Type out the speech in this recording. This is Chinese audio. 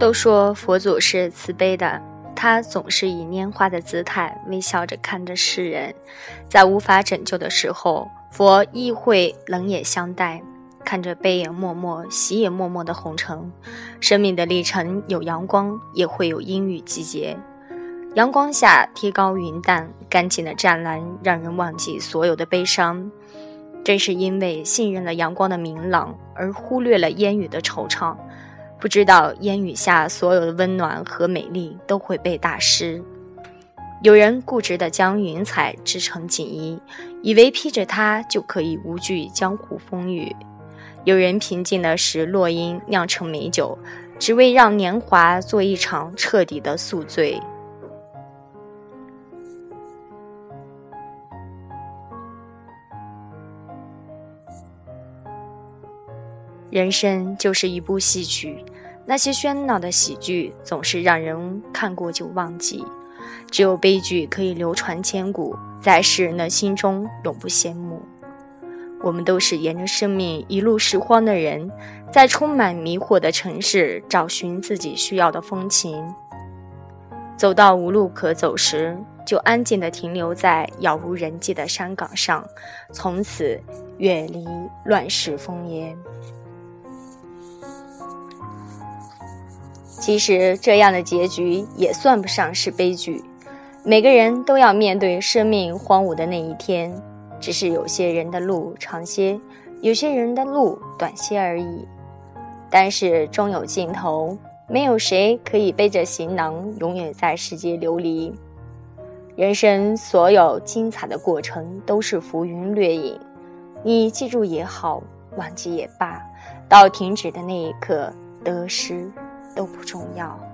都说佛祖是慈悲的，他总是以拈花的姿态微笑着看着世人，在无法拯救的时候，佛亦会冷眼相待，看着悲也默默、喜也默默的红尘。生命的历程有阳光，也会有阴雨季节。阳光下，天高云淡，干净的湛蓝让人忘记所有的悲伤。正是因为信任了阳光的明朗，而忽略了烟雨的惆怅，不知道烟雨下所有的温暖和美丽都会被打湿。有人固执地将云彩织成锦衣，以为披着它就可以无惧江湖风雨；有人平静地使落英酿成美酒，只为让年华做一场彻底的宿醉。人生就是一部戏曲，那些喧闹的喜剧总是让人看过就忘记，只有悲剧可以流传千古，在世人的心中永不谢幕。我们都是沿着生命一路拾荒的人，在充满迷惑的城市找寻自己需要的风情。走到无路可走时，就安静地停留在杳无人迹的山岗上，从此远离乱世烽烟。其实这样的结局也算不上是悲剧，每个人都要面对生命荒芜的那一天，只是有些人的路长些，有些人的路短些而已。但是终有尽头，没有谁可以背着行囊永远在世界流离。人生所有精彩的过程都是浮云掠影，你记住也好，忘记也罢，到停止的那一刻，得失。都不重要。